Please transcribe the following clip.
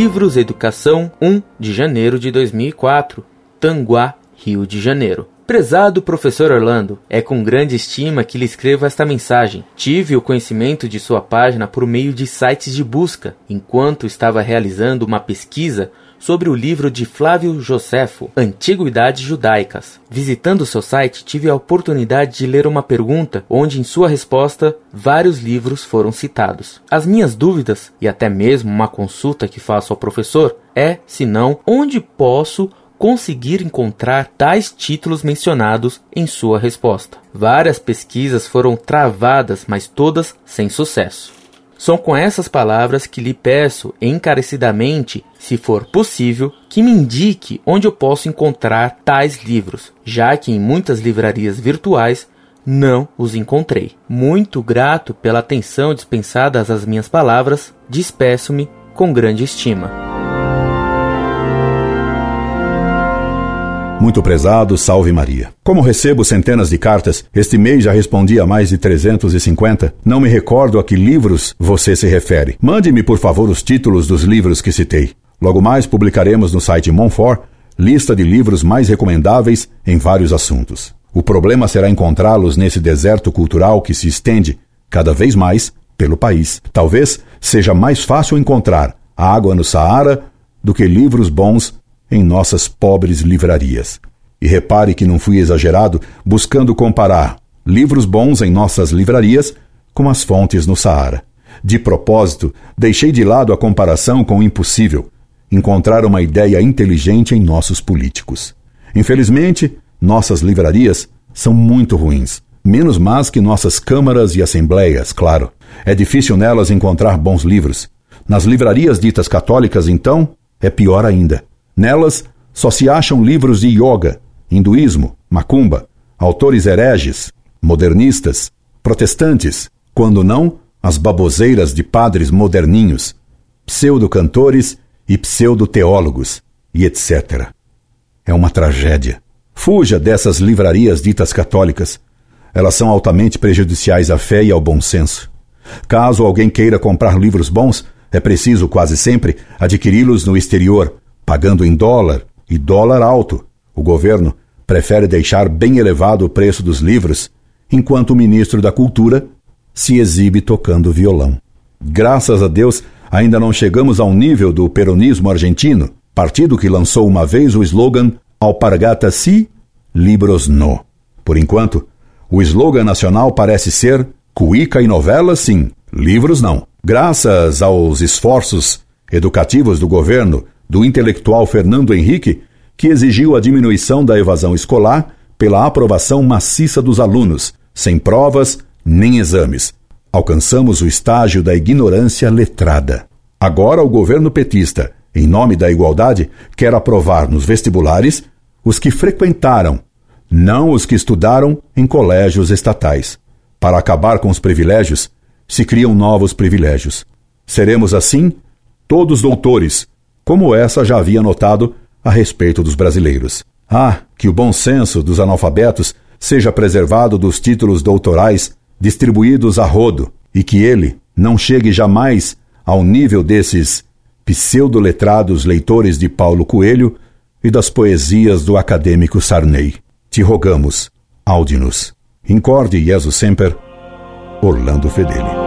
Livros Educação 1 de janeiro de 2004, Tanguá, Rio de Janeiro. Prezado professor Orlando, é com grande estima que lhe escrevo esta mensagem. Tive o conhecimento de sua página por meio de sites de busca, enquanto estava realizando uma pesquisa sobre o livro de Flávio Josefo, Antiguidades Judaicas. Visitando seu site, tive a oportunidade de ler uma pergunta onde, em sua resposta, vários livros foram citados. As minhas dúvidas, e até mesmo uma consulta que faço ao professor, é, se não, onde posso conseguir encontrar tais títulos mencionados em sua resposta. Várias pesquisas foram travadas, mas todas sem sucesso. São com essas palavras que lhe peço encarecidamente, se for possível, que me indique onde eu posso encontrar tais livros, já que em muitas livrarias virtuais não os encontrei. Muito grato pela atenção dispensada às minhas palavras, despeço-me com grande estima. Muito prezado, salve Maria. Como recebo centenas de cartas, este mês já respondi a mais de 350. Não me recordo a que livros você se refere. Mande-me, por favor, os títulos dos livros que citei. Logo mais publicaremos no site Monfort lista de livros mais recomendáveis em vários assuntos. O problema será encontrá-los nesse deserto cultural que se estende cada vez mais pelo país. Talvez seja mais fácil encontrar água no Saara do que livros bons em nossas pobres livrarias. E repare que não fui exagerado buscando comparar livros bons em nossas livrarias com as fontes no Saara. De propósito, deixei de lado a comparação com o impossível, encontrar uma ideia inteligente em nossos políticos. Infelizmente, nossas livrarias são muito ruins, menos más que nossas câmaras e assembleias, claro. É difícil nelas encontrar bons livros. Nas livrarias ditas católicas, então, é pior ainda. Nelas só se acham livros de yoga, hinduísmo, macumba, autores hereges, modernistas, protestantes, quando não as baboseiras de padres moderninhos, pseudo-cantores e pseudo-teólogos, e etc. É uma tragédia. Fuja dessas livrarias ditas católicas. Elas são altamente prejudiciais à fé e ao bom senso. Caso alguém queira comprar livros bons, é preciso quase sempre adquiri-los no exterior, pagando em dólar e dólar alto. O governo prefere deixar bem elevado o preço dos livros, enquanto o ministro da Cultura se exibe tocando violão. Graças a Deus, ainda não chegamos ao nível do peronismo argentino, partido que lançou uma vez o slogan Alpargata si, libros no. Por enquanto, o slogan nacional parece ser Cuíca e novela sim, livros não. Graças aos esforços educativos do governo do intelectual Fernando Henrique, que exigiu a diminuição da evasão escolar pela aprovação maciça dos alunos, sem provas nem exames. Alcançamos o estágio da ignorância letrada. Agora o governo petista, em nome da igualdade, quer aprovar nos vestibulares os que frequentaram, não os que estudaram em colégios estatais. Para acabar com os privilégios, se criam novos privilégios. Seremos assim todos doutores, como essa já havia notado a respeito dos brasileiros. Ah, que o bom senso dos analfabetos seja preservado dos títulos doutorais distribuídos a rodo e que ele não chegue jamais ao nível desses pseudo-letrados leitores de Paulo Coelho e das poesias do acadêmico Sarney. Te rogamos, aude-nos. Incorde Jesus Semper, Orlando Fedeli.